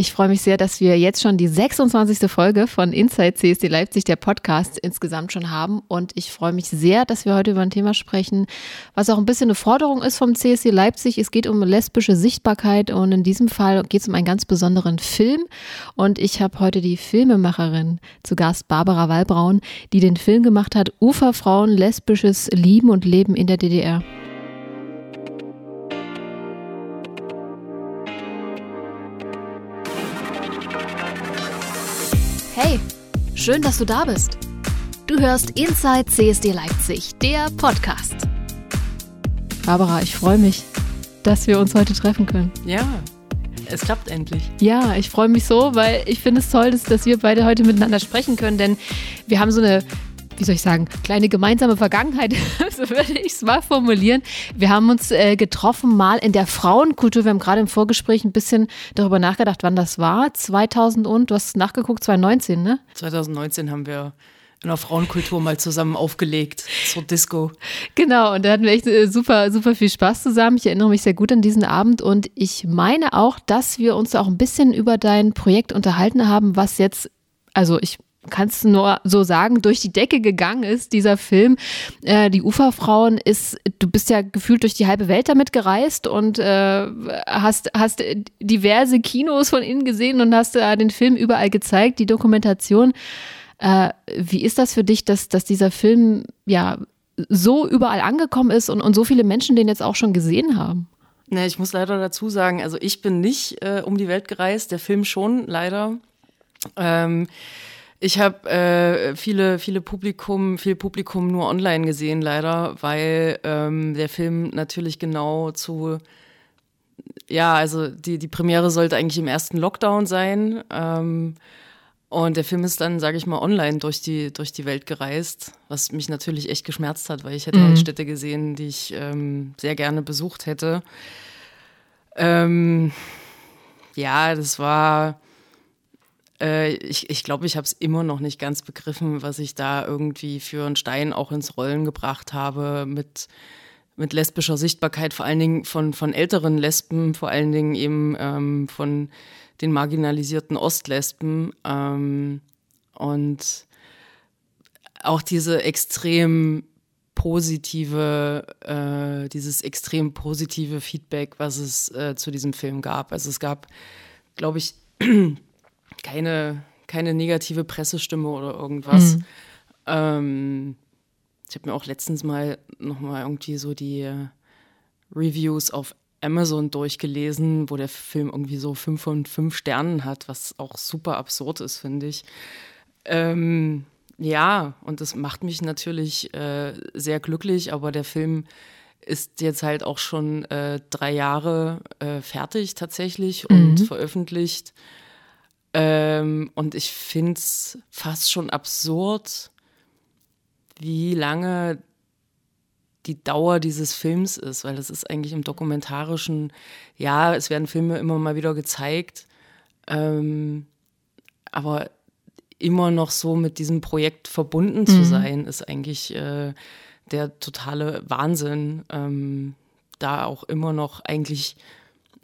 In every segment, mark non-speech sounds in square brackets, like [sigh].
Ich freue mich sehr, dass wir jetzt schon die 26. Folge von Inside CSD Leipzig, der Podcast, insgesamt schon haben. Und ich freue mich sehr, dass wir heute über ein Thema sprechen, was auch ein bisschen eine Forderung ist vom CSD Leipzig. Es geht um lesbische Sichtbarkeit und in diesem Fall geht es um einen ganz besonderen Film. Und ich habe heute die Filmemacherin zu Gast, Barbara Wallbraun, die den Film gemacht hat, Uferfrauen, lesbisches Lieben und Leben in der DDR. Schön, dass du da bist. Du hörst Inside CSD Leipzig, der Podcast. Barbara, ich freue mich, dass wir uns heute treffen können. Ja, es klappt endlich. Ja, ich freue mich so, weil ich finde es toll, dass, dass wir beide heute miteinander sprechen können, denn wir haben so eine wie soll ich sagen, kleine gemeinsame Vergangenheit, [laughs] so würde ich es mal formulieren. Wir haben uns äh, getroffen mal in der Frauenkultur. Wir haben gerade im Vorgespräch ein bisschen darüber nachgedacht, wann das war. 2000 und, du hast nachgeguckt, 2019, ne? 2019 haben wir in der Frauenkultur mal zusammen aufgelegt zur Disco. Genau, und da hatten wir echt äh, super, super viel Spaß zusammen. Ich erinnere mich sehr gut an diesen Abend und ich meine auch, dass wir uns auch ein bisschen über dein Projekt unterhalten haben, was jetzt, also ich kannst du nur so sagen, durch die Decke gegangen ist, dieser Film. Äh, die Uferfrauen ist, du bist ja gefühlt durch die halbe Welt damit gereist und äh, hast, hast diverse Kinos von innen gesehen und hast äh, den Film überall gezeigt, die Dokumentation. Äh, wie ist das für dich, dass, dass dieser Film ja so überall angekommen ist und, und so viele Menschen den jetzt auch schon gesehen haben? Ne, ich muss leider dazu sagen, also ich bin nicht äh, um die Welt gereist, der Film schon, leider. Ähm, ich habe äh, viele, viele Publikum, viel Publikum nur online gesehen, leider, weil ähm, der Film natürlich genau zu ja, also die, die Premiere sollte eigentlich im ersten Lockdown sein. Ähm, und der Film ist dann, sage ich mal, online durch die, durch die Welt gereist, was mich natürlich echt geschmerzt hat, weil ich hätte mhm. halt Städte gesehen, die ich ähm, sehr gerne besucht hätte. Ähm, ja, das war äh, ich glaube, ich, glaub, ich habe es immer noch nicht ganz begriffen, was ich da irgendwie für einen Stein auch ins Rollen gebracht habe mit, mit lesbischer Sichtbarkeit, vor allen Dingen von, von älteren Lesben, vor allen Dingen eben ähm, von den marginalisierten Ostlesben. Ähm, und auch diese extrem positive, äh, dieses extrem positive Feedback, was es äh, zu diesem Film gab. Also es gab, glaube ich, [clears throat] keine, keine negative Pressestimme oder irgendwas. Mhm. Ähm, ich habe mir auch letztens mal nochmal irgendwie so die äh, Reviews auf Amazon durchgelesen, wo der Film irgendwie so fünf von fünf Sternen hat, was auch super absurd ist, finde ich. Ähm, ja, und das macht mich natürlich äh, sehr glücklich, aber der Film ist jetzt halt auch schon äh, drei Jahre äh, fertig tatsächlich und mhm. veröffentlicht. Ähm, und ich finde es fast schon absurd, wie lange die Dauer dieses Films ist, weil das ist eigentlich im dokumentarischen, ja, es werden Filme immer mal wieder gezeigt, ähm, aber immer noch so mit diesem Projekt verbunden zu mhm. sein, ist eigentlich äh, der totale Wahnsinn, ähm, da auch immer noch eigentlich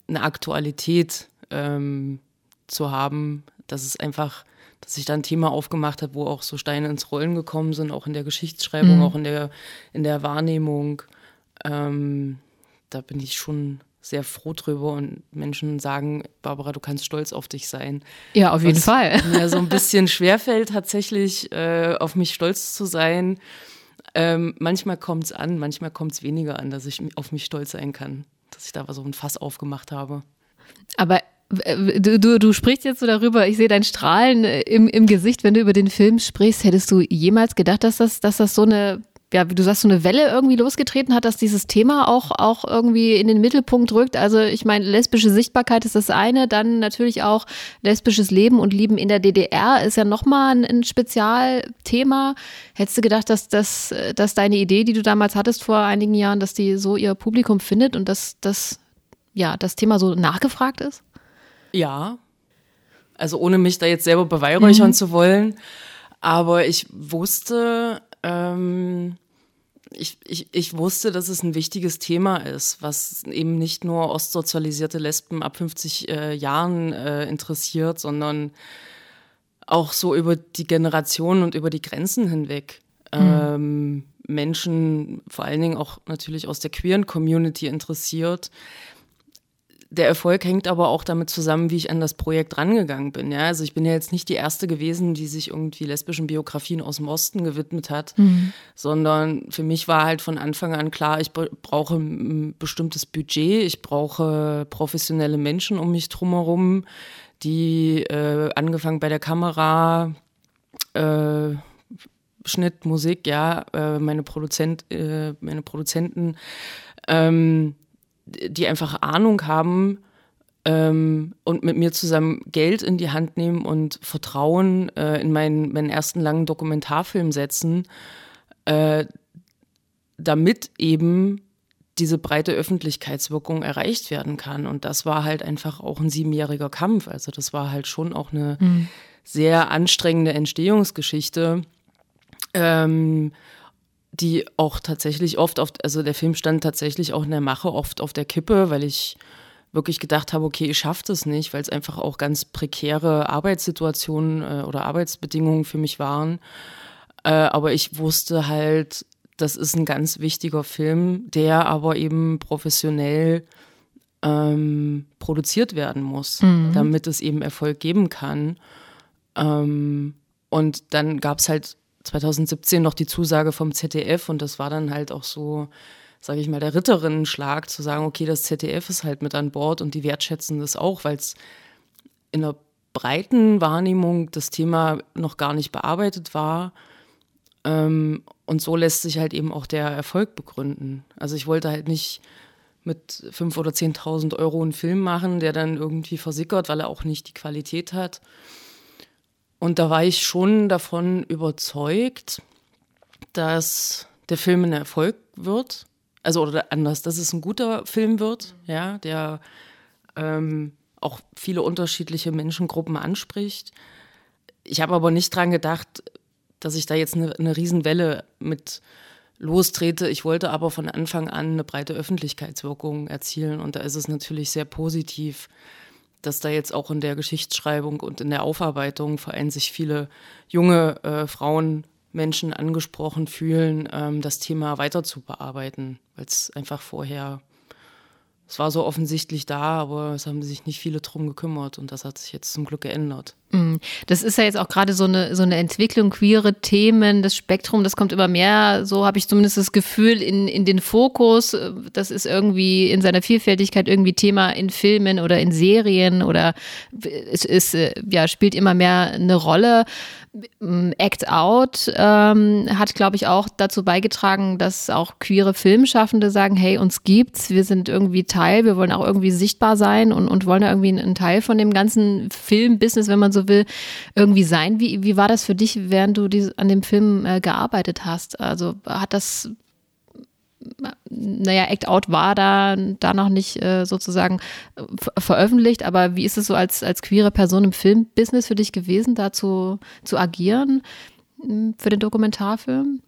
eine Aktualität ähm, zu haben, dass es einfach, dass sich da ein Thema aufgemacht hat, wo auch so Steine ins Rollen gekommen sind, auch in der Geschichtsschreibung, mhm. auch in der, in der Wahrnehmung. Ähm, da bin ich schon sehr froh drüber und Menschen sagen, Barbara, du kannst stolz auf dich sein. Ja, auf jeden Fall. [laughs] Mir so ein [laughs] bisschen schwerfällt, tatsächlich äh, auf mich stolz zu sein. Ähm, manchmal kommt es an, manchmal kommt es weniger an, dass ich auf mich stolz sein kann, dass ich da so ein Fass aufgemacht habe. Aber Du, du, du sprichst jetzt so darüber, ich sehe dein Strahlen äh, im, im Gesicht, wenn du über den Film sprichst. Hättest du jemals gedacht, dass das, dass das so eine, ja, wie du sagst, so eine Welle irgendwie losgetreten hat, dass dieses Thema auch, auch irgendwie in den Mittelpunkt rückt? Also ich meine, lesbische Sichtbarkeit ist das eine, dann natürlich auch lesbisches Leben und Lieben in der DDR ist ja nochmal ein, ein Spezialthema. Hättest du gedacht, dass, dass, dass deine Idee, die du damals hattest vor einigen Jahren, dass die so ihr Publikum findet und dass, dass ja, das Thema so nachgefragt ist? Ja. Also ohne mich da jetzt selber beweihräuchern mhm. zu wollen. Aber ich wusste, ähm, ich, ich, ich wusste, dass es ein wichtiges Thema ist, was eben nicht nur ostsozialisierte Lesben ab 50 äh, Jahren äh, interessiert, sondern auch so über die Generationen und über die Grenzen hinweg. Mhm. Ähm, Menschen, vor allen Dingen auch natürlich aus der queeren Community interessiert, der Erfolg hängt aber auch damit zusammen, wie ich an das Projekt rangegangen bin. Ja? Also ich bin ja jetzt nicht die erste gewesen, die sich irgendwie lesbischen Biografien aus dem Osten gewidmet hat, mhm. sondern für mich war halt von Anfang an klar, ich brauche ein bestimmtes Budget, ich brauche professionelle Menschen um mich drumherum, die äh, angefangen bei der Kamera, äh, Schnitt, Musik, ja, äh, meine Produzent, äh, meine Produzenten, ähm, die einfach Ahnung haben ähm, und mit mir zusammen Geld in die Hand nehmen und Vertrauen äh, in meinen, meinen ersten langen Dokumentarfilm setzen, äh, damit eben diese breite Öffentlichkeitswirkung erreicht werden kann. Und das war halt einfach auch ein siebenjähriger Kampf. Also das war halt schon auch eine mhm. sehr anstrengende Entstehungsgeschichte. Ähm, die auch tatsächlich oft auf, also der Film stand tatsächlich auch in der Mache oft auf der Kippe, weil ich wirklich gedacht habe, okay, ich schaffe das nicht, weil es einfach auch ganz prekäre Arbeitssituationen äh, oder Arbeitsbedingungen für mich waren. Äh, aber ich wusste halt, das ist ein ganz wichtiger Film, der aber eben professionell ähm, produziert werden muss, mhm. damit es eben Erfolg geben kann. Ähm, und dann gab es halt 2017 noch die Zusage vom ZDF und das war dann halt auch so, sage ich mal, der Ritterinnenschlag zu sagen, okay, das ZDF ist halt mit an Bord und die wertschätzen das auch, weil es in der breiten Wahrnehmung das Thema noch gar nicht bearbeitet war. Ähm, und so lässt sich halt eben auch der Erfolg begründen. Also ich wollte halt nicht mit 5.000 oder 10.000 Euro einen Film machen, der dann irgendwie versickert, weil er auch nicht die Qualität hat. Und da war ich schon davon überzeugt, dass der Film ein Erfolg wird. Also oder anders, dass es ein guter Film wird, ja, der ähm, auch viele unterschiedliche Menschengruppen anspricht. Ich habe aber nicht dran gedacht, dass ich da jetzt eine, eine Riesenwelle mit lostrete. Ich wollte aber von Anfang an eine breite Öffentlichkeitswirkung erzielen und da ist es natürlich sehr positiv, dass da jetzt auch in der Geschichtsschreibung und in der Aufarbeitung vor allem sich viele junge äh, Frauen, Menschen angesprochen fühlen, ähm, das Thema weiter zu bearbeiten, weil es einfach vorher es war so offensichtlich da, aber es haben sich nicht viele drum gekümmert und das hat sich jetzt zum Glück geändert. Mm. Das ist ja jetzt auch gerade so eine, so eine Entwicklung, queere Themen, das Spektrum, das kommt immer mehr, so habe ich zumindest das Gefühl, in, in den Fokus. Das ist irgendwie in seiner Vielfältigkeit irgendwie Thema in Filmen oder in Serien oder es ist, ja, spielt immer mehr eine Rolle. Act Out ähm, hat, glaube ich, auch dazu beigetragen, dass auch queere Filmschaffende sagen, hey, uns gibt's, wir sind irgendwie Teil, wir wollen auch irgendwie sichtbar sein und, und wollen da irgendwie ein, Teil von dem ganzen Filmbusiness, wenn man so will, irgendwie sein. Wie, wie war das für dich, während du die, an dem Film äh, gearbeitet hast? Also hat das naja, Act Out war da, da noch nicht äh, sozusagen veröffentlicht, aber wie ist es so als, als queere Person im Filmbusiness für dich gewesen, da zu, zu agieren hm, für den Dokumentarfilm?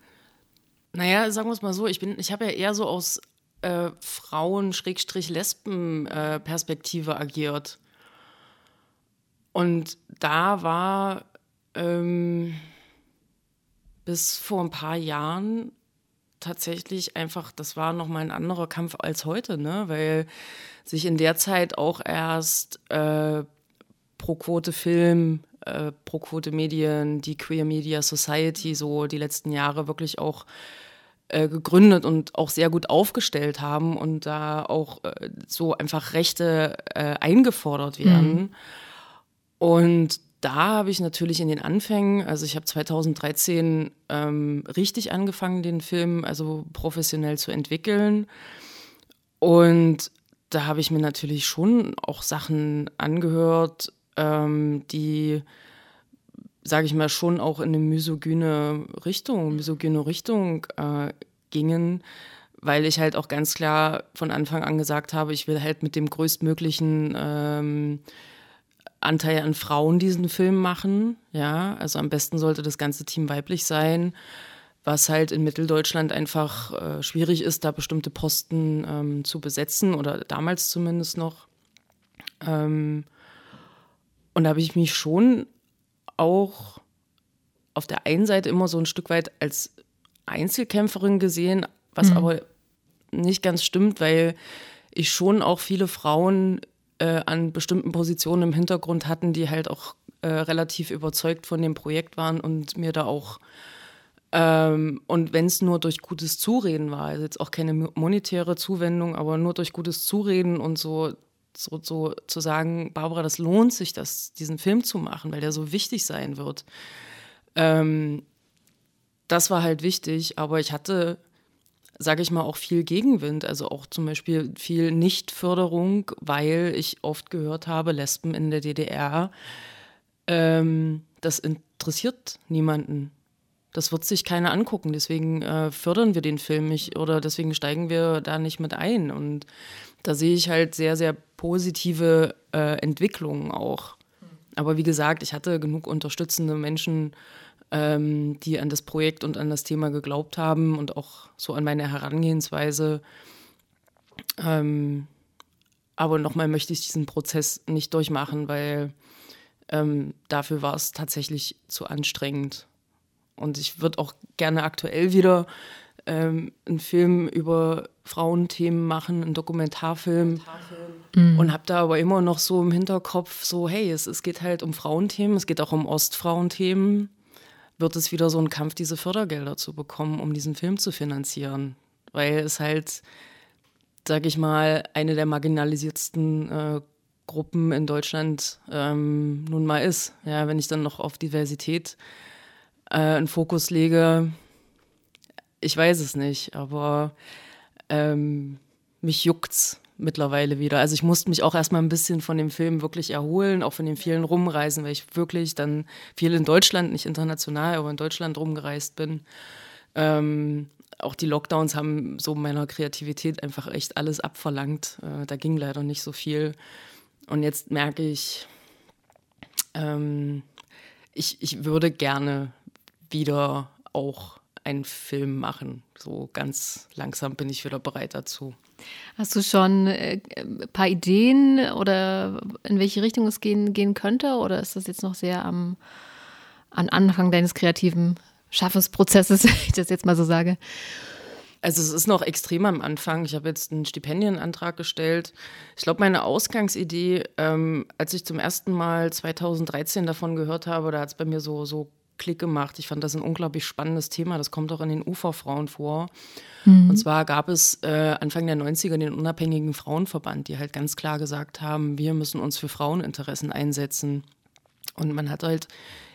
Naja, sagen wir es mal so, ich ich habe ja eher so aus äh, Frauen-Lesben-Perspektive äh, agiert. Und da war ähm, bis vor ein paar Jahren tatsächlich einfach, das war nochmal ein anderer Kampf als heute, ne? weil sich in der Zeit auch erst äh, pro Quote Film, äh, pro Quote Medien, die Queer Media Society so die letzten Jahre wirklich auch äh, gegründet und auch sehr gut aufgestellt haben und da auch äh, so einfach Rechte äh, eingefordert werden. Mhm. Und da habe ich natürlich in den Anfängen, also ich habe 2013 ähm, richtig angefangen, den Film also professionell zu entwickeln. Und da habe ich mir natürlich schon auch Sachen angehört, ähm, die, sage ich mal, schon auch in eine misogyne Richtung, misogyne Richtung äh, gingen, weil ich halt auch ganz klar von Anfang an gesagt habe, ich will halt mit dem größtmöglichen ähm, Anteil an Frauen diesen Film machen. Ja, also am besten sollte das ganze Team weiblich sein, was halt in Mitteldeutschland einfach äh, schwierig ist, da bestimmte Posten ähm, zu besetzen oder damals zumindest noch. Ähm, und da habe ich mich schon auch auf der einen Seite immer so ein Stück weit als Einzelkämpferin gesehen, was mhm. aber nicht ganz stimmt, weil ich schon auch viele Frauen äh, an bestimmten Positionen im Hintergrund hatten, die halt auch äh, relativ überzeugt von dem Projekt waren und mir da auch ähm, und wenn es nur durch gutes Zureden war, also jetzt auch keine monetäre Zuwendung, aber nur durch gutes Zureden und so, so, so zu sagen, Barbara, das lohnt sich, das, diesen Film zu machen, weil der so wichtig sein wird. Ähm, das war halt wichtig, aber ich hatte, sage ich mal, auch viel Gegenwind, also auch zum Beispiel viel Nichtförderung, weil ich oft gehört habe, Lesben in der DDR, ähm, das interessiert niemanden. Das wird sich keiner angucken, deswegen äh, fördern wir den Film nicht oder deswegen steigen wir da nicht mit ein. Und da sehe ich halt sehr, sehr positive äh, Entwicklungen auch. Aber wie gesagt, ich hatte genug unterstützende Menschen, ähm, die an das Projekt und an das Thema geglaubt haben und auch so an meine Herangehensweise. Ähm, aber nochmal möchte ich diesen Prozess nicht durchmachen, weil ähm, dafür war es tatsächlich zu anstrengend. Und ich würde auch gerne aktuell wieder ähm, einen Film über Frauenthemen machen, einen Dokumentarfilm. Dokumentarfilm. Mhm. Und habe da aber immer noch so im Hinterkopf so, hey, es, es geht halt um Frauenthemen, es geht auch um Ostfrauenthemen wird es wieder so ein Kampf, diese Fördergelder zu bekommen, um diesen Film zu finanzieren. Weil es halt, sag ich mal, eine der marginalisiertsten äh, Gruppen in Deutschland ähm, nun mal ist. Ja, wenn ich dann noch auf Diversität äh, einen Fokus lege, ich weiß es nicht, aber ähm, mich juckt's mittlerweile wieder. Also ich musste mich auch erstmal ein bisschen von dem Film wirklich erholen, auch von den vielen Rumreisen, weil ich wirklich dann viel in Deutschland, nicht international, aber in Deutschland rumgereist bin. Ähm, auch die Lockdowns haben so meiner Kreativität einfach echt alles abverlangt. Äh, da ging leider nicht so viel. Und jetzt merke ich, ähm, ich, ich würde gerne wieder auch einen Film machen. So ganz langsam bin ich wieder bereit dazu. Hast du schon äh, ein paar Ideen oder in welche Richtung es gehen, gehen könnte? Oder ist das jetzt noch sehr am, am Anfang deines kreativen Schaffensprozesses, [laughs] wenn ich das jetzt mal so sage? Also es ist noch extrem am Anfang. Ich habe jetzt einen Stipendienantrag gestellt. Ich glaube, meine Ausgangsidee, ähm, als ich zum ersten Mal 2013 davon gehört habe, da hat es bei mir so, so Klick gemacht. Ich fand das ein unglaublich spannendes Thema. Das kommt auch in den Uferfrauen vor. Mhm. Und zwar gab es äh, Anfang der 90er den unabhängigen Frauenverband, die halt ganz klar gesagt haben, wir müssen uns für Fraueninteressen einsetzen. Und man hat halt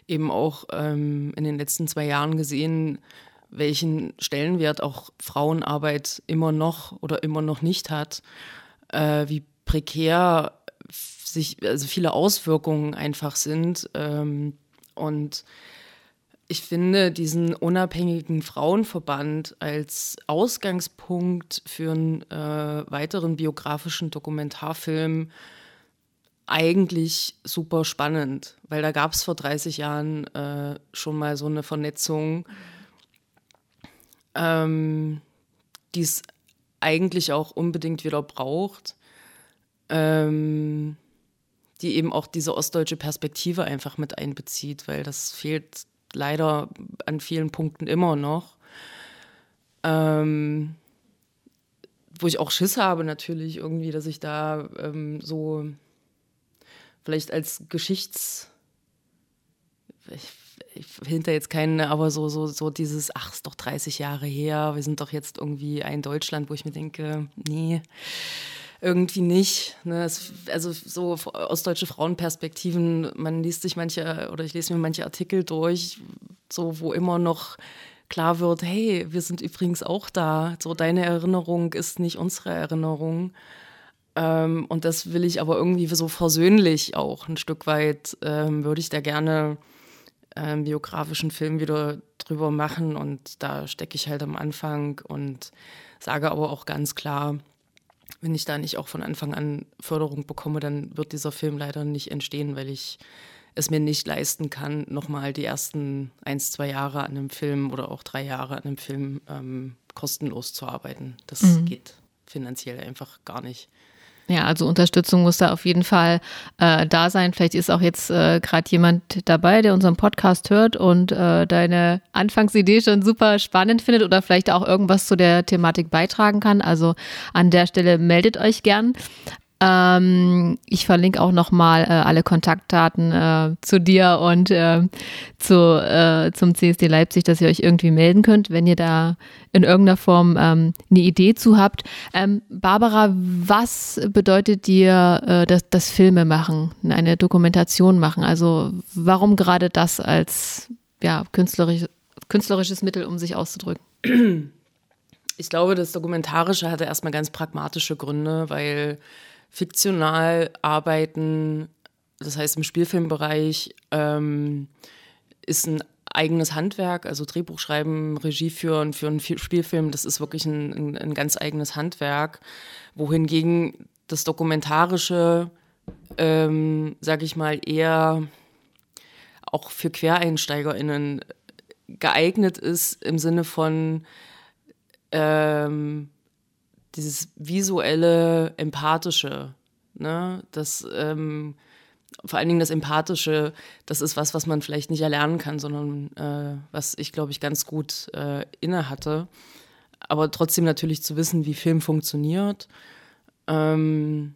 eben auch ähm, in den letzten zwei Jahren gesehen, welchen Stellenwert auch Frauenarbeit immer noch oder immer noch nicht hat, äh, wie prekär sich, also viele Auswirkungen einfach sind. Ähm, und ich finde diesen unabhängigen Frauenverband als Ausgangspunkt für einen äh, weiteren biografischen Dokumentarfilm eigentlich super spannend, weil da gab es vor 30 Jahren äh, schon mal so eine Vernetzung, ähm, die es eigentlich auch unbedingt wieder braucht, ähm, die eben auch diese ostdeutsche Perspektive einfach mit einbezieht, weil das fehlt leider an vielen Punkten immer noch. Ähm, wo ich auch Schiss habe natürlich irgendwie, dass ich da ähm, so vielleicht als Geschichts ich, ich hinter jetzt keinen, aber so, so, so dieses, ach, ist doch 30 Jahre her, wir sind doch jetzt irgendwie ein Deutschland, wo ich mir denke, nee, irgendwie nicht. Ne? Es, also so aus deutsche Frauenperspektiven, man liest sich manche, oder ich lese mir manche Artikel durch, so wo immer noch klar wird, hey, wir sind übrigens auch da. So deine Erinnerung ist nicht unsere Erinnerung. Ähm, und das will ich aber irgendwie so versöhnlich auch ein Stück weit, ähm, würde ich da gerne einen ähm, biografischen Film wieder drüber machen. Und da stecke ich halt am Anfang und sage aber auch ganz klar, wenn ich da nicht auch von Anfang an Förderung bekomme, dann wird dieser Film leider nicht entstehen, weil ich es mir nicht leisten kann, nochmal die ersten ein, zwei Jahre an einem Film oder auch drei Jahre an einem Film ähm, kostenlos zu arbeiten. Das mhm. geht finanziell einfach gar nicht. Ja, also Unterstützung muss da auf jeden Fall äh, da sein. Vielleicht ist auch jetzt äh, gerade jemand dabei, der unseren Podcast hört und äh, deine Anfangsidee schon super spannend findet oder vielleicht auch irgendwas zu der Thematik beitragen kann. Also an der Stelle meldet euch gern. Ähm, ich verlinke auch nochmal äh, alle Kontaktdaten äh, zu dir und äh, zu, äh, zum CSD Leipzig, dass ihr euch irgendwie melden könnt, wenn ihr da in irgendeiner Form ähm, eine Idee zu habt. Ähm, Barbara, was bedeutet dir äh, das, das Filme machen, eine Dokumentation machen? Also warum gerade das als ja, künstlerisch, künstlerisches Mittel, um sich auszudrücken? Ich glaube, das Dokumentarische hatte erstmal ganz pragmatische Gründe, weil fiktional arbeiten, das heißt im Spielfilmbereich, ähm, ist ein eigenes Handwerk, also Drehbuch schreiben, Regie führen für einen Spielfilm, das ist wirklich ein, ein, ein ganz eigenes Handwerk, wohingegen das Dokumentarische, ähm, sage ich mal, eher auch für QuereinsteigerInnen geeignet ist im Sinne von ähm, dieses visuelle, empathische, ne, das ähm, vor allen Dingen das Empathische, das ist was, was man vielleicht nicht erlernen kann, sondern äh, was ich, glaube ich, ganz gut äh, inne hatte. Aber trotzdem natürlich zu wissen, wie Film funktioniert. Ähm,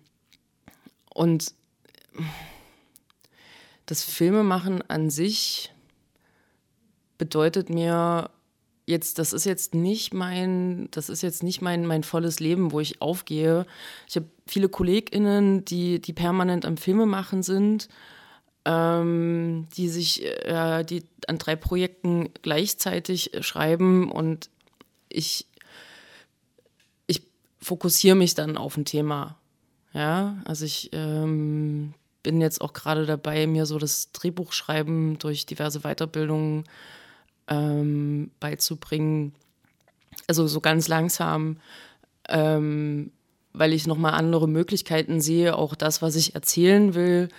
und das Filmemachen an sich bedeutet mir jetzt, das ist jetzt nicht mein, das ist jetzt nicht mein, mein volles Leben, wo ich aufgehe. Ich habe viele KollegInnen, die, die permanent am Filmemachen sind, ähm, die sich, äh, die an drei Projekten gleichzeitig schreiben und ich, ich fokussiere mich dann auf ein Thema. Ja, also ich ähm, bin jetzt auch gerade dabei, mir so das Drehbuchschreiben durch diverse Weiterbildungen ähm, beizubringen. Also so ganz langsam, ähm, weil ich nochmal andere Möglichkeiten sehe. Auch das, was ich erzählen will,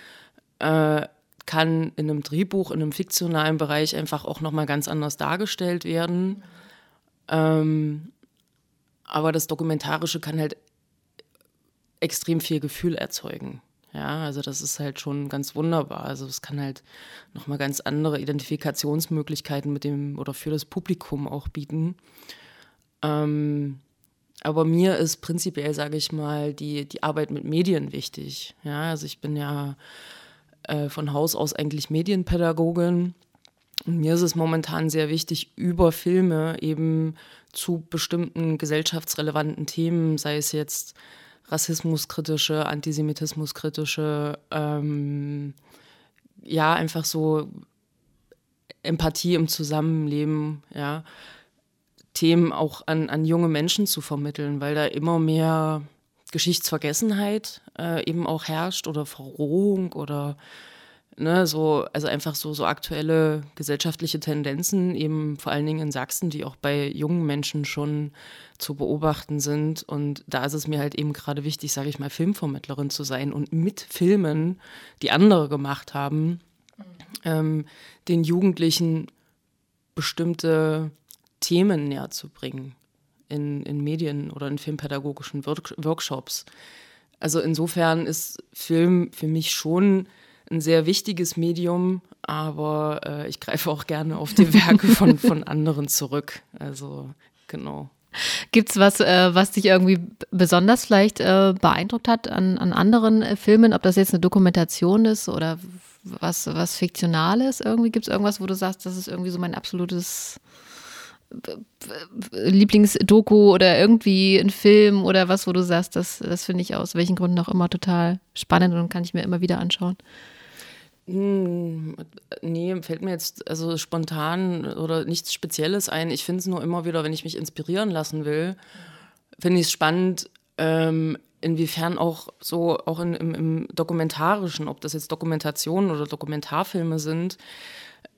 äh, kann in einem Drehbuch, in einem fiktionalen Bereich einfach auch nochmal ganz anders dargestellt werden. Ähm, aber das Dokumentarische kann halt extrem viel Gefühl erzeugen. Ja, also das ist halt schon ganz wunderbar. Also es kann halt nochmal ganz andere Identifikationsmöglichkeiten mit dem oder für das Publikum auch bieten. Ähm, aber mir ist prinzipiell, sage ich mal, die, die Arbeit mit Medien wichtig. Ja, also ich bin ja äh, von Haus aus eigentlich Medienpädagogin. Und mir ist es momentan sehr wichtig, über Filme eben zu bestimmten gesellschaftsrelevanten Themen, sei es jetzt rassismuskritische, antisemitismuskritische, ähm, ja, einfach so Empathie im Zusammenleben, ja, Themen auch an, an junge Menschen zu vermitteln, weil da immer mehr Geschichtsvergessenheit äh, eben auch herrscht oder Verrohung oder ne, so, also einfach so, so aktuelle gesellschaftliche Tendenzen, eben vor allen Dingen in Sachsen, die auch bei jungen Menschen schon zu beobachten sind. Und da ist es mir halt eben gerade wichtig, sage ich mal, Filmvermittlerin zu sein und mit Filmen, die andere gemacht haben, ähm, den Jugendlichen bestimmte Themen näher zu bringen in, in Medien oder in filmpädagogischen Work Workshops. Also insofern ist Film für mich schon ein sehr wichtiges Medium, aber äh, ich greife auch gerne auf die Werke von, von anderen zurück. Also genau. Gibt es was, äh, was dich irgendwie besonders vielleicht äh, beeindruckt hat an, an anderen äh, Filmen, ob das jetzt eine Dokumentation ist oder was, was Fiktionales irgendwie? Gibt es irgendwas, wo du sagst, das ist irgendwie so mein absolutes Lieblingsdoku oder irgendwie ein Film oder was, wo du sagst, das, das finde ich aus welchen Gründen auch immer total spannend und kann ich mir immer wieder anschauen? Hm, nee, fällt mir jetzt also spontan oder nichts Spezielles ein. Ich finde es nur immer wieder, wenn ich mich inspirieren lassen will, finde ich es spannend, ähm, inwiefern auch so, auch in, im, im, Dokumentarischen, ob das jetzt Dokumentationen oder Dokumentarfilme sind.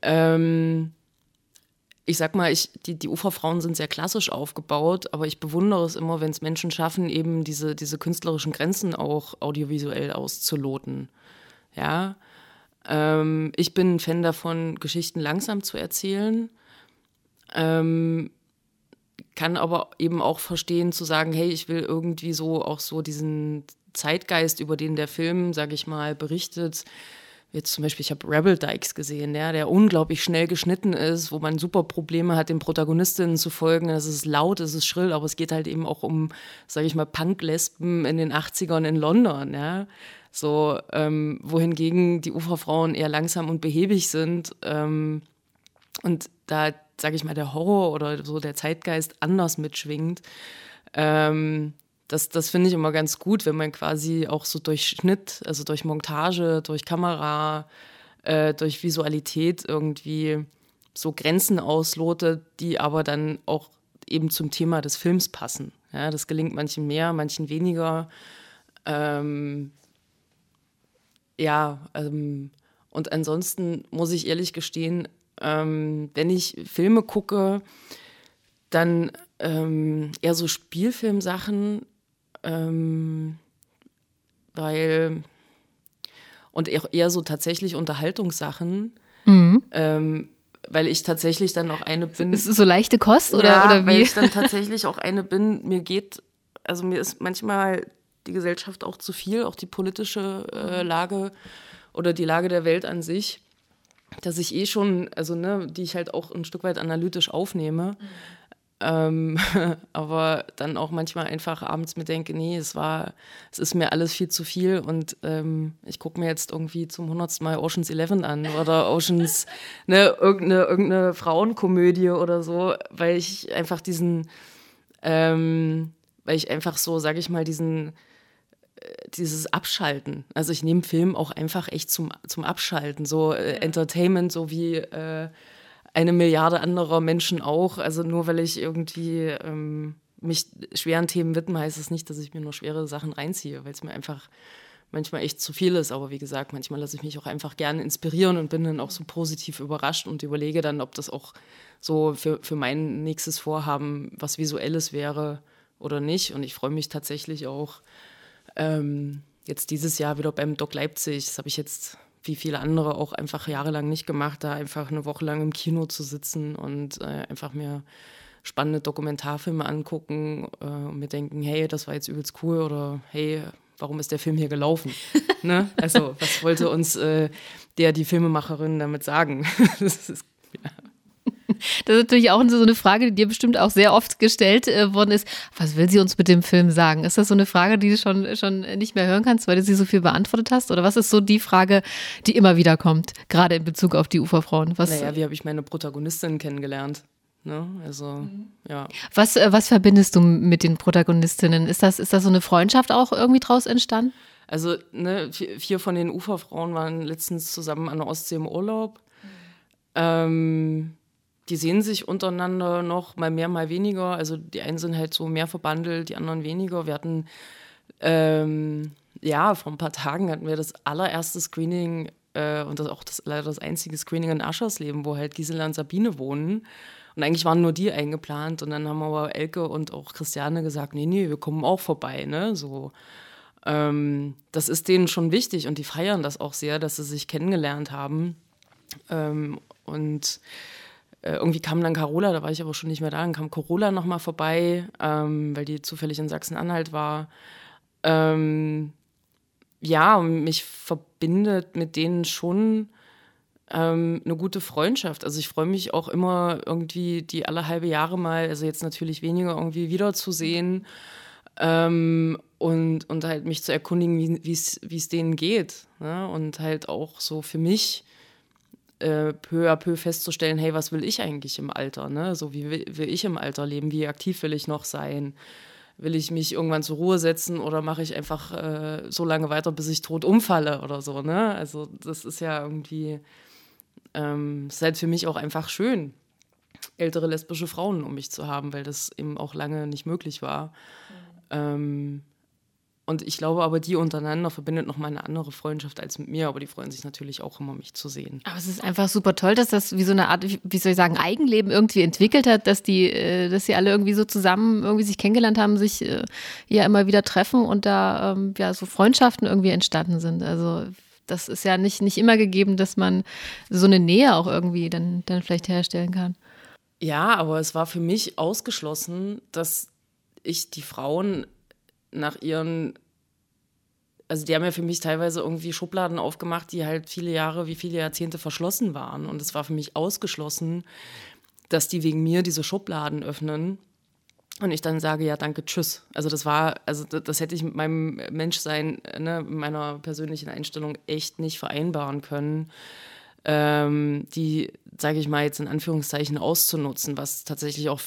Ähm, ich sag mal, ich, die, die Uferfrauen sind sehr klassisch aufgebaut, aber ich bewundere es immer, wenn es Menschen schaffen, eben diese, diese künstlerischen Grenzen auch audiovisuell auszuloten. Ja, Ähm, ich bin ein Fan davon, Geschichten langsam zu erzählen. Ähm, kann aber eben auch verstehen, zu sagen, hey, ich will irgendwie so auch so diesen Zeitgeist, über den der Film, sage ich mal, berichtet. Jetzt zum Beispiel, ich habe Rebel Dykes gesehen, ja, der unglaublich schnell geschnitten ist, wo man super Probleme hat, den Protagonistinnen zu folgen. Es ist laut, es ist schrill, aber es geht halt eben auch um, sage ich mal, Punk-Lesben in den 80ern in London, ja. So, ähm, wohingegen die Uferfrauen eher langsam und behäbig sind. Ähm, und da, sage ich mal, der Horror oder so der Zeitgeist anders mitschwingt. Ähm, das, das finde ich immer ganz gut, wenn man quasi auch so durch Schnitt, also durch Montage, durch Kamera, äh, durch Visualität irgendwie so Grenzen auslotet, die aber dann auch eben zum Thema des Films passen. Ja, das gelingt manchen mehr, manchen weniger. Ähm, ja, ähm, und ansonsten muss ich ehrlich gestehen, ähm, wenn ich Filme gucke, dann ähm, eher so Spielfilmsachen, ähm, weil und eher so tatsächlich Unterhaltungssachen, mhm. ähm, weil ich tatsächlich dann auch eine bin. Ist es so leichte Kost oder, ja, oder wie? Weil ich dann tatsächlich auch eine bin, mir geht, also mir ist manchmal die Gesellschaft auch zu viel, auch die politische äh, Lage oder die Lage der Welt an sich, dass ich eh schon, also ne, die ich halt auch ein Stück weit analytisch aufnehme. Mhm. Ähm, [laughs] aber dann auch manchmal einfach abends mir denke, nee, es war, es ist mir alles viel zu viel und ähm, ich gucke mir jetzt irgendwie zum hundertsten Mal Oceans 11 an oder [laughs] Oceans, ne, irgendeine, irgendeine Frauenkomödie oder so, weil ich einfach diesen, ähm, weil ich einfach so, sage ich mal, diesen, äh, dieses Abschalten. Also ich nehme Film auch einfach echt zum, zum Abschalten, so äh, Entertainment, so wie äh, eine Milliarde anderer Menschen auch. Also nur weil ich irgendwie ähm, mich schweren Themen widme, heißt es das nicht, dass ich mir nur schwere Sachen reinziehe, weil es mir einfach manchmal echt zu viel ist. Aber wie gesagt, manchmal lasse ich mich auch einfach gerne inspirieren und bin dann auch so positiv überrascht und überlege dann, ob das auch so für, für mein nächstes Vorhaben was Visuelles wäre oder nicht. Und ich freue mich tatsächlich auch ähm, jetzt dieses Jahr wieder beim Doc Leipzig. Das habe ich jetzt wie viele andere auch einfach jahrelang nicht gemacht, da einfach eine Woche lang im Kino zu sitzen und äh, einfach mir spannende Dokumentarfilme angucken äh, und mir denken, hey, das war jetzt übelst cool oder hey, warum ist der Film hier gelaufen? [laughs] ne? Also, was wollte uns äh, der, die Filmemacherin damit sagen? [laughs] das ist, ja. Das ist natürlich auch so eine Frage, die dir bestimmt auch sehr oft gestellt äh, worden ist. Was will sie uns mit dem Film sagen? Ist das so eine Frage, die du schon, schon nicht mehr hören kannst, weil du sie so viel beantwortet hast? Oder was ist so die Frage, die immer wieder kommt, gerade in Bezug auf die Uferfrauen? Was, naja, wie habe ich meine Protagonistin kennengelernt? Ne? Also, mhm. ja. Was, äh, was verbindest du mit den Protagonistinnen? Ist das, ist das so eine Freundschaft auch irgendwie draus entstanden? Also, ne, vier von den Uferfrauen waren letztens zusammen an der Ostsee im Urlaub. Mhm. Ähm, die sehen sich untereinander noch mal mehr, mal weniger. Also die einen sind halt so mehr verbandelt, die anderen weniger. Wir hatten, ähm, ja, vor ein paar Tagen hatten wir das allererste Screening äh, und das auch das, leider das einzige Screening in Aschersleben, wo halt Gisela und Sabine wohnen. Und eigentlich waren nur die eingeplant. Und dann haben aber Elke und auch Christiane gesagt, nee, nee, wir kommen auch vorbei, ne, so. Ähm, das ist denen schon wichtig und die feiern das auch sehr, dass sie sich kennengelernt haben. Ähm, und äh, irgendwie kam dann Carola, da war ich aber schon nicht mehr da, dann kam Corolla nochmal vorbei, ähm, weil die zufällig in Sachsen-Anhalt war. Ähm, ja, mich verbindet mit denen schon ähm, eine gute Freundschaft. Also ich freue mich auch immer irgendwie die alle halbe Jahre mal, also jetzt natürlich weniger irgendwie wiederzusehen ähm, und, und halt mich zu erkundigen, wie es denen geht. Ne? Und halt auch so für mich äh, peu à peu festzustellen, hey, was will ich eigentlich im Alter? Ne? So wie will, will ich im Alter leben? Wie aktiv will ich noch sein? Will ich mich irgendwann zur Ruhe setzen oder mache ich einfach äh, so lange weiter, bis ich tot umfalle oder so? Ne? Also das ist ja irgendwie, ähm, ist halt für mich auch einfach schön, ältere lesbische Frauen um mich zu haben, weil das eben auch lange nicht möglich war. Mhm. Ähm, und ich glaube aber, die untereinander verbindet noch mal eine andere Freundschaft als mit mir, aber die freuen sich natürlich auch immer, mich zu sehen. Aber es ist einfach super toll, dass das wie so eine Art, wie soll ich sagen, Eigenleben irgendwie entwickelt hat, dass die, äh, dass sie alle irgendwie so zusammen irgendwie sich kennengelernt haben, sich äh, ja immer wieder treffen und da ähm, ja so Freundschaften irgendwie entstanden sind. Also das ist ja nicht, nicht immer gegeben, dass man so eine Nähe auch irgendwie dann, dann vielleicht herstellen kann. Ja, aber es war für mich ausgeschlossen, dass ich die Frauen nach ihren, also die haben ja für mich teilweise irgendwie Schubladen aufgemacht, die halt viele Jahre, wie viele Jahrzehnte verschlossen waren. Und es war für mich ausgeschlossen, dass die wegen mir diese Schubladen öffnen und ich dann sage, ja, danke, tschüss. Also das war, also das hätte ich mit meinem Menschsein, ne, meiner persönlichen Einstellung echt nicht vereinbaren können. Ähm, die, sage ich mal jetzt in Anführungszeichen, auszunutzen, was tatsächlich auch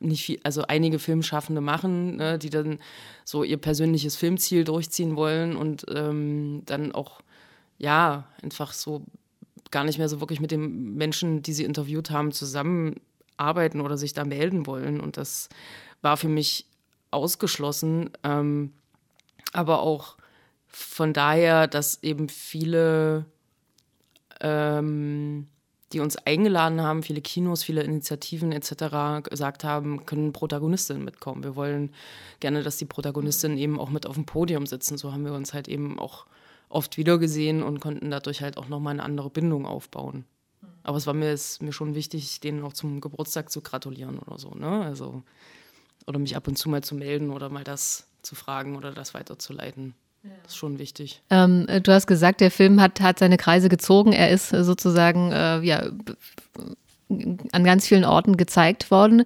nicht viel, also einige Filmschaffende machen, ne, die dann so ihr persönliches Filmziel durchziehen wollen und ähm, dann auch, ja, einfach so gar nicht mehr so wirklich mit den Menschen, die sie interviewt haben, zusammen arbeiten oder sich da melden wollen. Und das war für mich ausgeschlossen. Ähm, aber auch von daher, dass eben viele, ähm, die uns eingeladen haben, viele Kinos, viele Initiativen etc. gesagt haben, können Protagonistinnen mitkommen. Wir wollen gerne, dass die Protagonistinnen eben auch mit auf dem Podium sitzen. So haben wir uns halt eben auch oft wiedergesehen und konnten dadurch halt auch nochmal eine andere Bindung aufbauen. Aber es war mir, ist mir schon wichtig, denen auch zum Geburtstag zu gratulieren oder so, ne? Also, oder mich ab und zu mal zu melden oder mal das zu fragen oder das weiterzuleiten. Das ist schon wichtig. Ähm, du hast gesagt, der Film hat, hat seine Kreise gezogen. Er ist sozusagen äh, ja, an ganz vielen Orten gezeigt worden.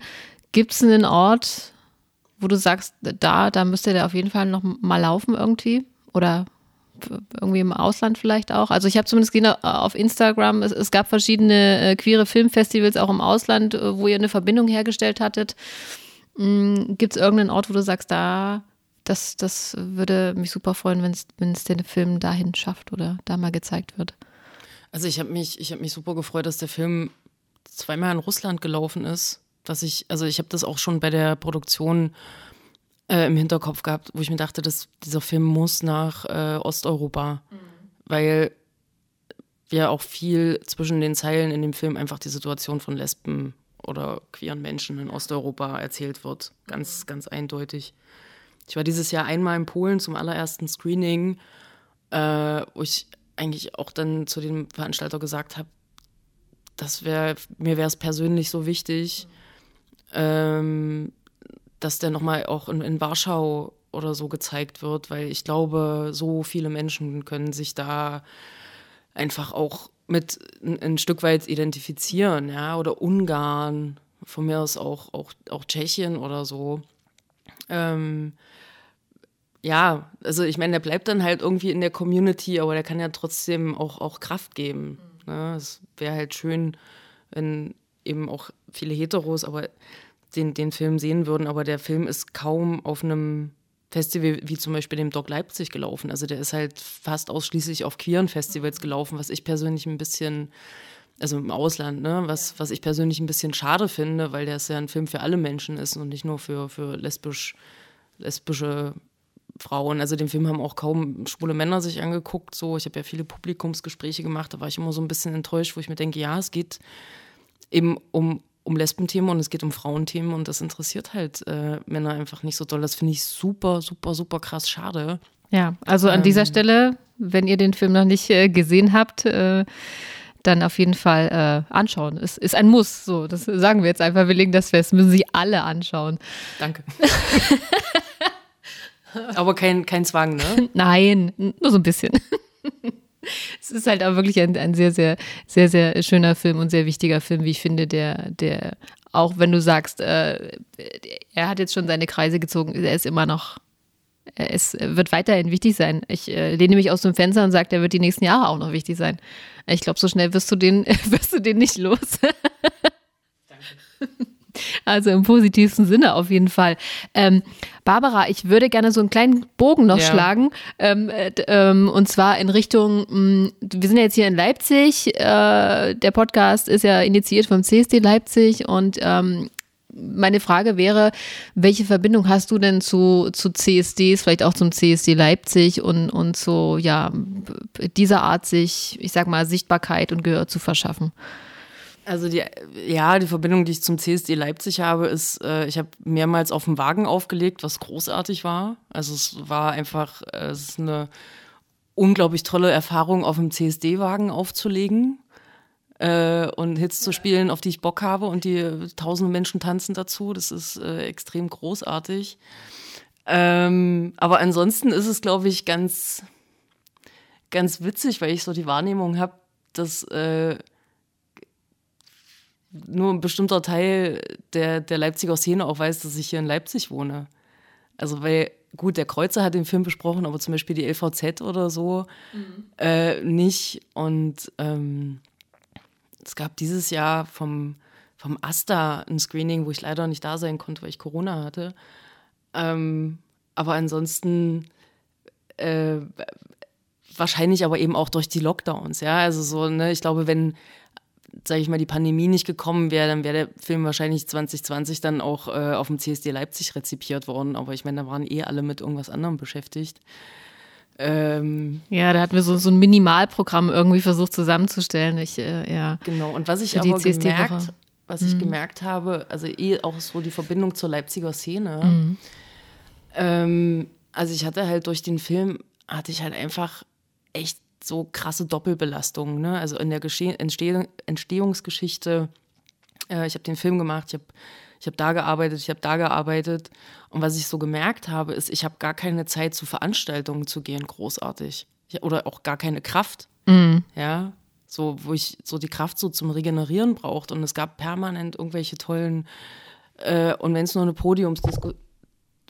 Gibt es einen Ort, wo du sagst, da, da müsste der auf jeden Fall noch mal laufen irgendwie? Oder irgendwie im Ausland vielleicht auch. Also ich habe zumindest gesehen äh, auf Instagram, es, es gab verschiedene äh, queere Filmfestivals auch im Ausland, äh, wo ihr eine Verbindung hergestellt hattet. Mhm, Gibt es irgendeinen Ort, wo du sagst, da, das, das würde mich super freuen, wenn es den Film dahin schafft oder da mal gezeigt wird? Also ich habe mich, hab mich super gefreut, dass der Film zweimal in Russland gelaufen ist. Dass ich, also ich habe das auch schon bei der Produktion äh, im Hinterkopf gehabt, wo ich mir dachte, dass dieser Film muss nach äh, Osteuropa, mhm. weil ja auch viel zwischen den Zeilen in dem Film einfach die Situation von Lesben oder queeren Menschen in Osteuropa erzählt wird. Ganz, mhm. ganz eindeutig. Ich war dieses Jahr einmal in Polen zum allerersten Screening, äh, wo ich eigentlich auch dann zu dem Veranstalter gesagt habe, das wäre, mir wäre es persönlich so wichtig, ähm, dass der nochmal auch in, in Warschau oder so gezeigt wird, weil ich glaube, so viele Menschen können sich da einfach auch mit ein, ein, Stück weit identifizieren, ja, oder Ungarn, von mir aus auch, auch, auch Tschechien oder so. Ähm, ja, also ich meine, der bleibt dann halt irgendwie in der Community, aber der kann ja trotzdem auch, auch Kraft geben. Ne? Es wäre halt schön, wenn eben auch viele Heteros, aber den, den Film sehen würden, aber der Film ist kaum auf einem Festival wie zum Beispiel dem Doc Leipzig gelaufen. Also der ist halt fast ausschließlich auf queeren Festivals gelaufen, was ich persönlich ein bisschen, also im Ausland, ne, was, was ich persönlich ein bisschen schade finde, weil der ist ja ein Film für alle Menschen ist und nicht nur für, für lesbisch, lesbische Frauen. Also den Film haben auch kaum schwule Männer sich angeguckt. So, ich habe ja viele Publikumsgespräche gemacht, da war ich immer so ein bisschen enttäuscht, wo ich mir denke, ja, es geht eben um um Lesbenthemen und es geht um Frauenthemen und das interessiert halt äh, Männer einfach nicht so doll. Das finde ich super, super, super krass schade. Ja, also an ähm, dieser Stelle, wenn ihr den Film noch nicht äh, gesehen habt, äh, dann auf jeden Fall äh, anschauen. Es ist ein Muss, so, das sagen wir jetzt einfach, wir legen das fest, müssen Sie alle anschauen. Danke. [laughs] Aber kein, kein Zwang, ne? [laughs] Nein, nur so ein bisschen. [laughs] es ist halt auch wirklich ein, ein sehr, sehr, sehr, sehr schöner Film und sehr wichtiger Film, wie ich finde, der, der, auch wenn du sagst, äh, er hat jetzt schon seine Kreise gezogen, er ist immer noch, er ist, wird weiterhin wichtig sein. Ich äh, lehne mich aus dem Fenster und sage, er wird die nächsten Jahre auch noch wichtig sein. Ich glaube, so schnell wirst du den, [laughs] wirst du den nicht los. Danke. [laughs] Also im positivsten Sinne auf jeden Fall. Ähm, Barbara, ich würde gerne so einen kleinen Bogen noch ja. schlagen. Ähm, äh, ähm, und zwar in Richtung, mh, mm, wir sind ja jetzt hier in Leipzig. Äh, der Podcast ist ja initiiert vom CSD Leipzig und ähm, meine Frage wäre, welche Verbindung hast du denn zu, zu CSDs, vielleicht auch zum CSD Leipzig und, und so, ja, dieser Art sich, ich sag mal, Sichtbarkeit und Gehör zu verschaffen? Also die, ja, die Verbindung, die ich zum CSD Leipzig habe, ist, äh, ich habe mehrmals auf dem Wagen aufgelegt, was großartig war. Also es war einfach, äh, es ist eine unglaublich tolle Erfahrung, auf dem CSD-Wagen aufzulegen äh, und Hits zu spielen, auf die ich Bock habe und die äh, tausende Menschen tanzen dazu. Das ist äh, extrem großartig. Ähm, aber ansonsten ist es, glaube ich, ganz, ganz witzig, weil ich so die Wahrnehmung habe, dass äh, nur ein bestimmter Teil der, der Leipziger Szene auch weiß, dass ich hier in Leipzig wohne. Also, weil, gut, der Kreuzer hat den Film besprochen, aber zum Beispiel die LVZ oder so mhm. äh, nicht. Und ähm, es gab dieses Jahr vom, vom Asta ein Screening, wo ich leider nicht da sein konnte, weil ich Corona hatte. Ähm, aber ansonsten äh, wahrscheinlich aber eben auch durch die Lockdowns, ja. Also so, ne, ich glaube, wenn, sage ich mal, die Pandemie nicht gekommen wäre, dann wäre der Film wahrscheinlich 2020 dann auch äh, auf dem CSD Leipzig rezipiert worden. Aber ich meine, da waren eh alle mit irgendwas anderem beschäftigt. Ähm, ja, da hatten wir so, so ein Minimalprogramm irgendwie versucht zusammenzustellen. Ich, äh, ja, genau, und was ich aber gemerkt, was ich mhm. gemerkt habe, also eh auch so die Verbindung zur Leipziger Szene. Mhm. Ähm, also ich hatte halt durch den Film, hatte ich halt einfach echt so krasse Doppelbelastungen. Ne? Also in der Gesche Entsteh Entstehungsgeschichte, äh, ich habe den Film gemacht, ich habe ich habe da gearbeitet, ich habe da gearbeitet. Und was ich so gemerkt habe, ist, ich habe gar keine Zeit zu Veranstaltungen zu gehen, großartig. Ich, oder auch gar keine Kraft. Mhm. Ja, so, wo ich so die Kraft so zum Regenerieren braucht. Und es gab permanent irgendwelche tollen, äh, und wenn es nur eine Podiumsdiskussion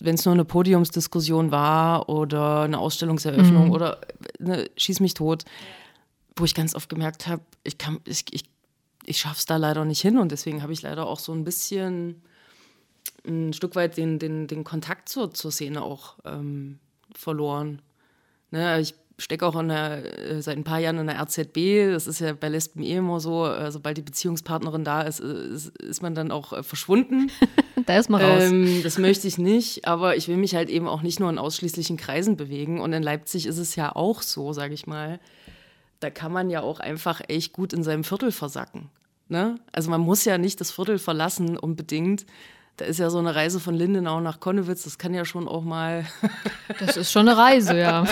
wenn es nur eine Podiumsdiskussion war oder eine Ausstellungseröffnung mhm. oder ne, schieß mich tot, wo ich ganz oft gemerkt habe, ich kann, ich, ich ich schaffe es da leider nicht hin und deswegen habe ich leider auch so ein bisschen ein Stück weit den, den, den Kontakt zur, zur Szene auch ähm, verloren. Ne, ich stecke auch der, äh, seit ein paar Jahren in der RZB. Das ist ja bei Lesben eh immer so, äh, sobald die Beziehungspartnerin da ist, äh, ist, ist man dann auch verschwunden. [laughs] da ist man raus. Ähm, das möchte ich nicht, aber ich will mich halt eben auch nicht nur in ausschließlichen Kreisen bewegen. Und in Leipzig ist es ja auch so, sage ich mal da kann man ja auch einfach echt gut in seinem Viertel versacken. Ne? Also man muss ja nicht das Viertel verlassen unbedingt. Da ist ja so eine Reise von Lindenau nach Konnewitz, das kann ja schon auch mal. [laughs] das ist schon eine Reise, ja.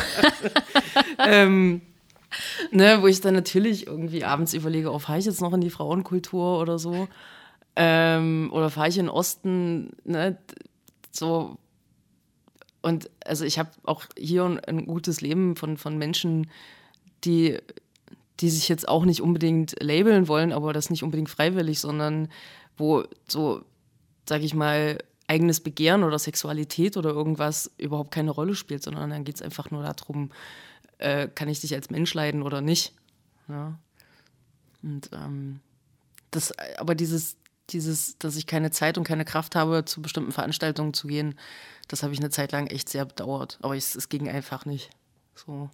[laughs] ähm, ne, wo ich dann natürlich irgendwie abends überlege, oh, fahre ich jetzt noch in die Frauenkultur oder so? Ähm, oder fahre ich in den Osten? Ne? So. Und also ich habe auch hier ein, ein, gutes Leben von, von Menschen, die die sich jetzt auch nicht unbedingt labeln wollen, aber das nicht unbedingt freiwillig, sondern wo so, sag ich mal, eigenes Begehren oder Sexualität oder irgendwas überhaupt keine Rolle spielt, sondern dann geht es einfach nur darum, äh, kann ich dich als Mensch leiden oder nicht. Ja. Und ähm, das, aber dieses, dieses, dass ich keine Zeit und keine Kraft habe, zu bestimmten Veranstaltungen zu gehen, das habe ich eine Zeit lang echt sehr bedauert. Aber es, es ging einfach nicht. So.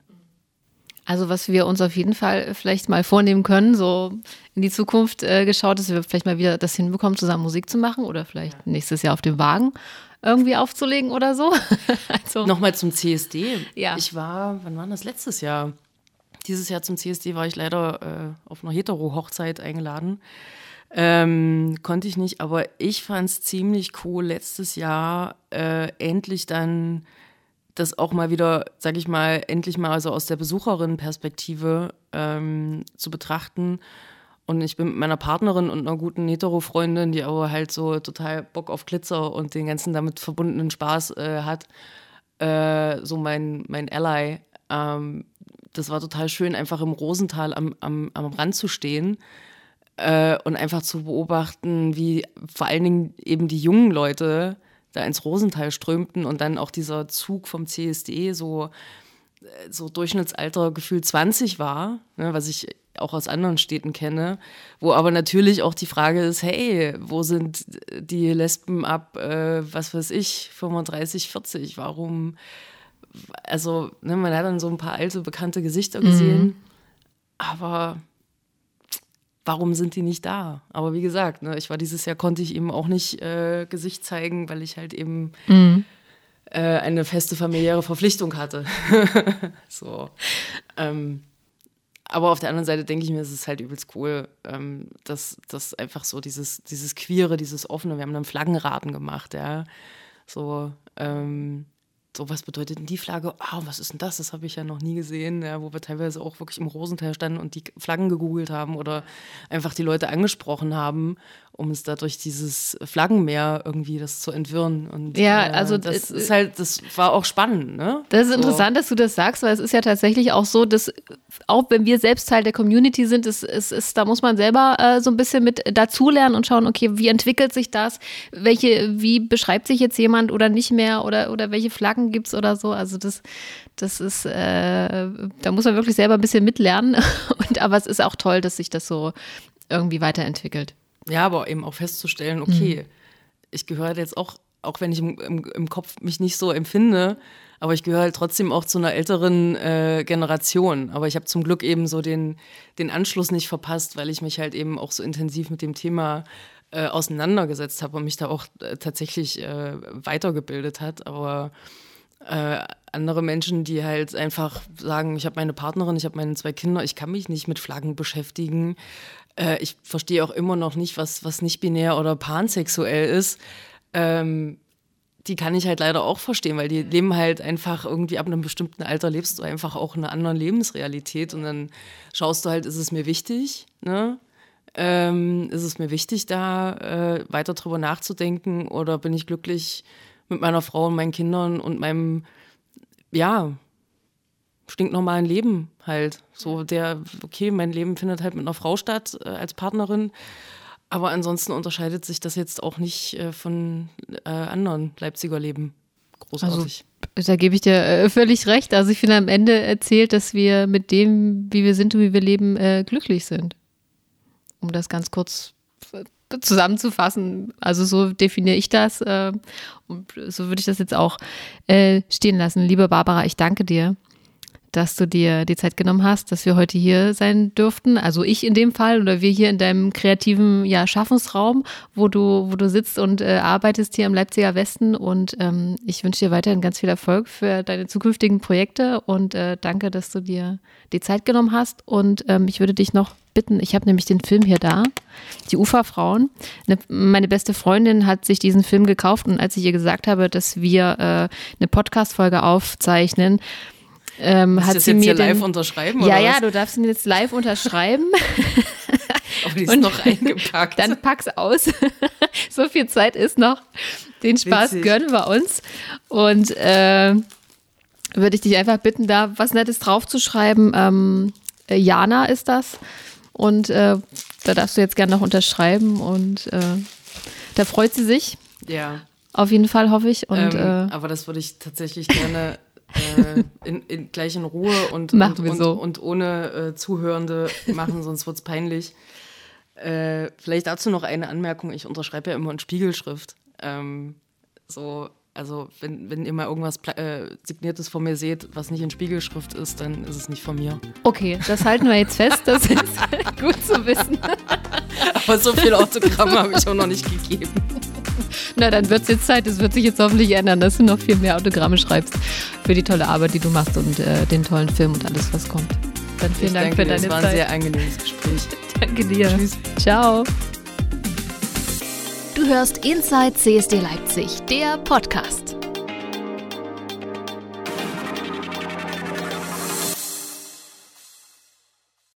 Also was wir uns auf jeden Fall vielleicht mal vornehmen können, so in die Zukunft äh, geschaut, dass wir vielleicht mal wieder das hinbekommen, zusammen Musik zu machen oder vielleicht nächstes Jahr auf dem Wagen irgendwie aufzulegen oder so. [laughs] also, Nochmal zum CSD. Ja. Ich war, wann war das letztes Jahr? Dieses Jahr zum CSD war ich leider äh, auf einer Hetero-Hochzeit eingeladen. Ähm, konnte ich nicht, aber ich fand es ziemlich cool, letztes Jahr äh, endlich dann das auch mal wieder, sag ich mal, endlich mal also aus der Besucherin-Perspektive ähm, zu betrachten. Und ich bin mit meiner Partnerin und einer guten Hetero-Freundin, die aber halt so total Bock auf Glitzer und den ganzen damit verbundenen Spaß äh, hat, äh, so mein, mein Ally. Ähm, das war total schön, einfach im Rosental am, am, am Rand zu stehen äh, und einfach zu beobachten, wie vor allen Dingen eben die jungen Leute da ins Rosental strömten und dann auch dieser Zug vom CSD so, äh, so Durchschnittsalter gefühlt 20 war, ne, was ich auch aus anderen Städten kenne, wo aber natürlich auch die Frage ist, hey, wo sind die Lesben ab, äh, was weiß ich, 35, 40, warum, also ne, man hat dann so ein paar alte, bekannte Gesichter gesehen, mhm. aber warum sind die nicht da? Aber wie gesagt, ne, ich war dieses Jahr, konnte ich ihm auch nicht äh, Gesicht zeigen, weil ich halt eben mhm. äh, eine feste familiäre Verpflichtung hatte. [laughs] so. Ähm, aber auf der anderen Seite denke ich mir, es ist halt übelst cool, ähm, dass das einfach so dieses, dieses Queere, dieses Offene, wir haben dann Flaggenraten gemacht, ja. So, ähm, so, was bedeutet denn die Flagge? Ah, was ist denn das? Das habe ich ja noch nie gesehen, ja, wo wir teilweise auch wirklich im Rosenteil standen und die Flaggen gegoogelt haben oder einfach die Leute angesprochen haben, um es dadurch dieses Flaggenmeer irgendwie das zu entwirren. Und ja, also äh, das ist halt, das war auch spannend, ne? Das ist so. interessant, dass du das sagst, weil es ist ja tatsächlich auch so, dass auch wenn wir selbst Teil der Community sind, es, es ist, da muss man selber äh, so ein bisschen mit dazulernen und schauen, okay, wie entwickelt sich das? Welche, wie beschreibt sich jetzt jemand oder nicht mehr oder, oder welche Flaggen gibt es oder so? Also das, das ist, äh, da muss man wirklich selber ein bisschen mitlernen. [laughs] Und, aber es ist auch toll, dass sich das so irgendwie weiterentwickelt. Ja, aber eben auch festzustellen, okay, mhm. ich gehöre jetzt auch, auch wenn ich im, im, im Kopf mich nicht so empfinde, aber ich gehöre halt trotzdem auch zu einer älteren äh, Generation. Aber ich habe zum Glück eben so den, den Anschluss nicht verpasst, weil ich mich halt eben auch so intensiv mit dem Thema äh, auseinandergesetzt habe und mich da auch äh, tatsächlich äh, weitergebildet hat. Aber äh, andere Menschen, die halt einfach sagen, ich habe meine Partnerin, ich habe meine zwei Kinder, ich kann mich nicht mit Flaggen beschäftigen. Äh, ich verstehe auch immer noch nicht, was, was nicht binär oder pansexuell ist. Ähm, die kann ich halt leider auch verstehen, weil die leben halt einfach irgendwie ab einem bestimmten Alter lebst du einfach auch in einer anderen Lebensrealität und dann schaust du halt, ist es mir wichtig, ne? Ähm, ist es mir wichtig, da äh, weiter drüber nachzudenken oder bin ich glücklich mit meiner Frau und meinen Kindern und meinem, ja, stinknormalen Leben halt. So der, okay, mein Leben findet halt mit einer Frau statt äh, als Partnerin. Aber ansonsten unterscheidet sich das jetzt auch nicht äh, von äh, anderen Leipziger Leben. Großartig. Also, da gebe ich dir äh, völlig recht. Also ich finde am Ende erzählt, dass wir mit dem, wie wir sind und wie wir leben, äh, glücklich sind. Um das ganz kurz äh, zusammenzufassen. Also so definiere ich das und so würde ich das jetzt auch stehen lassen. Liebe Barbara, ich danke dir dass du dir die Zeit genommen hast, dass wir heute hier sein dürften. Also ich in dem Fall oder wir hier in deinem kreativen ja, Schaffensraum, wo du, wo du sitzt und äh, arbeitest hier im Leipziger Westen. Und ähm, ich wünsche dir weiterhin ganz viel Erfolg für deine zukünftigen Projekte und äh, danke, dass du dir die Zeit genommen hast. Und ähm, ich würde dich noch bitten, ich habe nämlich den Film hier da, die Uferfrauen. Ne, meine beste Freundin hat sich diesen Film gekauft und als ich ihr gesagt habe, dass wir äh, eine Podcast-Folge aufzeichnen, ähm, hat das sie jetzt mir hier den, live unterschreiben? Ja, oder ja, du darfst ihn jetzt live unterschreiben. [laughs] Aber die ist Und noch eingepackt. Dann pack's aus. [laughs] so viel Zeit ist noch. Den Spaß Witzig. gönnen wir uns. Und äh, würde ich dich einfach bitten, da was Nettes draufzuschreiben. Ähm, äh, Jana ist das. Und äh, da darfst du jetzt gerne noch unterschreiben. Und äh, da freut sie sich. ja. Auf jeden Fall, hoffe ich. Und ähm, äh, aber das würde ich tatsächlich gerne äh, in, in, gleich in Ruhe und, Machen und, wir und, so. und ohne äh, Zuhörende machen, sonst wird es peinlich. Äh, vielleicht dazu noch eine Anmerkung. Ich unterschreibe ja immer in Spiegelschrift. Ähm, so, also wenn, wenn ihr mal irgendwas äh, Signiertes von mir seht, was nicht in Spiegelschrift ist, dann ist es nicht von mir. okay, das halten wir jetzt fest. Das ist [laughs] gut zu wissen. [laughs] Aber so viele Autogramme habe ich auch noch nicht gegeben. Na, dann wird es jetzt Zeit. Es wird sich jetzt hoffentlich ändern, dass du noch viel mehr Autogramme schreibst für die tolle Arbeit, die du machst und äh, den tollen Film und alles, was kommt. Dann vielen ich Dank für deine das war ein Zeit. sehr angenehmes Gespräch. [laughs] Danke dir. Tschüss. Ciao. Du hörst Inside CSD Leipzig, der Podcast.